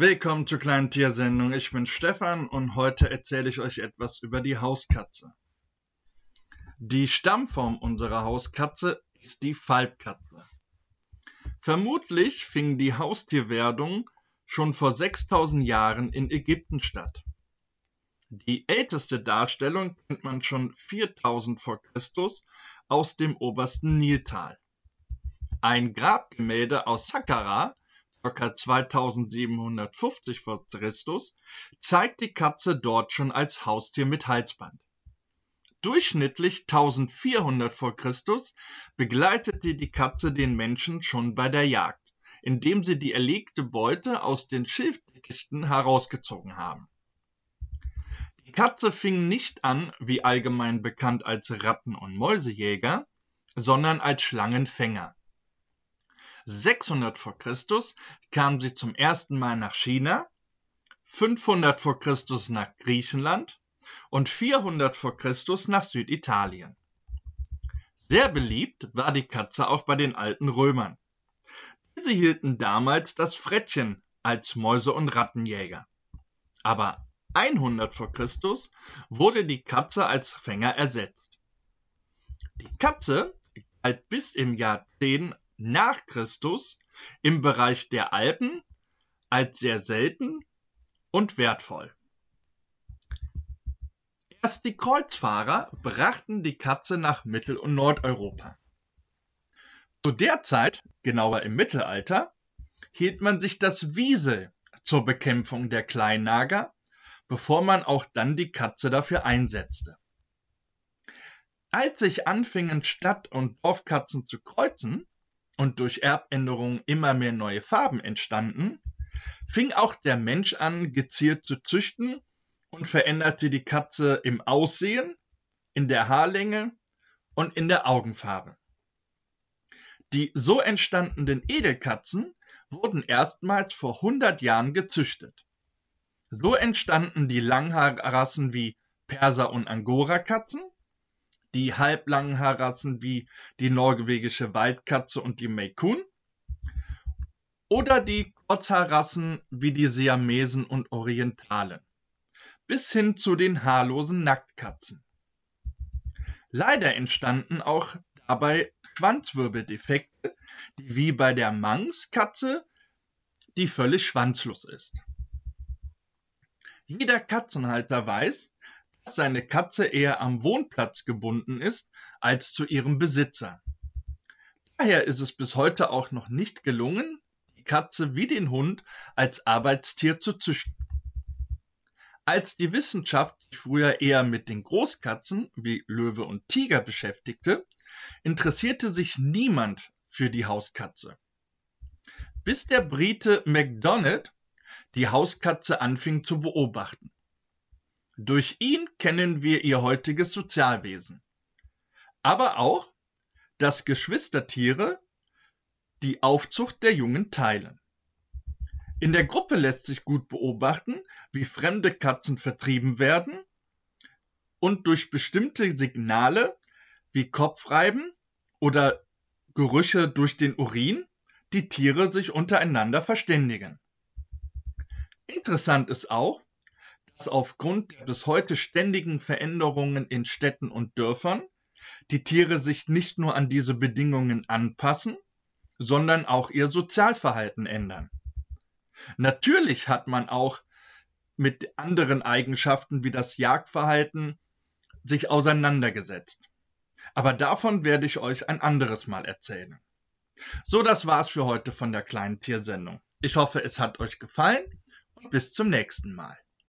Willkommen zur kleinen Tiersendung. Ich bin Stefan und heute erzähle ich euch etwas über die Hauskatze. Die Stammform unserer Hauskatze ist die Falbkatze. Vermutlich fing die Haustierwerdung schon vor 6000 Jahren in Ägypten statt. Die älteste Darstellung kennt man schon 4000 vor Christus aus dem obersten Niltal. Ein Grabgemälde aus Saqqara ca. 2750 v. Chr. zeigt die Katze dort schon als Haustier mit Halsband. Durchschnittlich 1400 v. Chr. begleitete die Katze den Menschen schon bei der Jagd, indem sie die erlegte Beute aus den Schilfdickichten herausgezogen haben. Die Katze fing nicht an, wie allgemein bekannt als Ratten- und Mäusejäger, sondern als Schlangenfänger. 600 vor Christus kam sie zum ersten Mal nach China, 500 vor Christus nach Griechenland und 400 vor Christus nach Süditalien. Sehr beliebt war die Katze auch bei den alten Römern. Diese hielten damals das Frettchen als Mäuse- und Rattenjäger. Aber 100 vor Christus wurde die Katze als Fänger ersetzt. Die Katze galt bis im Jahr 10 nach Christus im Bereich der Alpen als sehr selten und wertvoll. Erst die Kreuzfahrer brachten die Katze nach Mittel- und Nordeuropa. Zu der Zeit, genauer im Mittelalter, hielt man sich das Wiesel zur Bekämpfung der Kleinnager, bevor man auch dann die Katze dafür einsetzte. Als sich anfingen Stadt- und Dorfkatzen zu kreuzen, und durch Erbänderungen immer mehr neue Farben entstanden, fing auch der Mensch an, gezielt zu züchten und veränderte die Katze im Aussehen, in der Haarlänge und in der Augenfarbe. Die so entstandenen Edelkatzen wurden erstmals vor 100 Jahren gezüchtet. So entstanden die Langhaarrassen wie Perser- und Angora-Katzen, die halblangen Haarrassen wie die norwegische Waldkatze und die Maine oder die Kurzhaarrassen wie die Siamesen und Orientalen, bis hin zu den haarlosen Nacktkatzen. Leider entstanden auch dabei Schwanzwirbeldefekte, die wie bei der Manx-Katze, die völlig schwanzlos ist. Jeder Katzenhalter weiß, seine Katze eher am Wohnplatz gebunden ist als zu ihrem Besitzer. Daher ist es bis heute auch noch nicht gelungen, die Katze wie den Hund als Arbeitstier zu züchten. Als die Wissenschaft sich früher eher mit den Großkatzen wie Löwe und Tiger beschäftigte, interessierte sich niemand für die Hauskatze. Bis der Brite MacDonald die Hauskatze anfing zu beobachten. Durch ihn kennen wir ihr heutiges Sozialwesen. Aber auch, dass Geschwistertiere die Aufzucht der Jungen teilen. In der Gruppe lässt sich gut beobachten, wie fremde Katzen vertrieben werden und durch bestimmte Signale wie Kopfreiben oder Gerüche durch den Urin die Tiere sich untereinander verständigen. Interessant ist auch, dass aufgrund der bis heute ständigen Veränderungen in Städten und Dörfern die Tiere sich nicht nur an diese Bedingungen anpassen, sondern auch ihr Sozialverhalten ändern. Natürlich hat man auch mit anderen Eigenschaften wie das Jagdverhalten sich auseinandergesetzt. Aber davon werde ich euch ein anderes Mal erzählen. So, das war's für heute von der kleinen Tiersendung. Ich hoffe, es hat euch gefallen und bis zum nächsten Mal.